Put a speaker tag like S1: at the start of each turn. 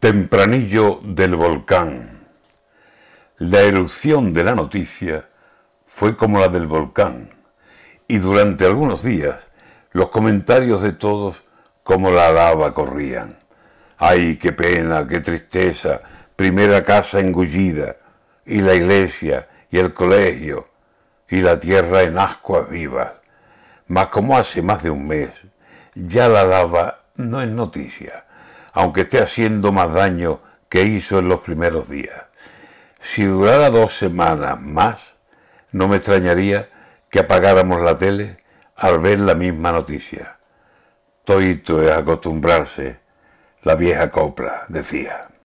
S1: Tempranillo del volcán. La erupción de la noticia fue como la del volcán y durante algunos días los comentarios de todos como la lava corrían. ¡Ay, qué pena, qué tristeza! Primera casa engullida y la iglesia y el colegio y la tierra en ascuas vivas. Mas como hace más de un mes, ya la lava no es noticia aunque esté haciendo más daño que hizo en los primeros días. Si durara dos semanas más, no me extrañaría que apagáramos la tele al ver la misma noticia. Toito es acostumbrarse, la vieja copla decía.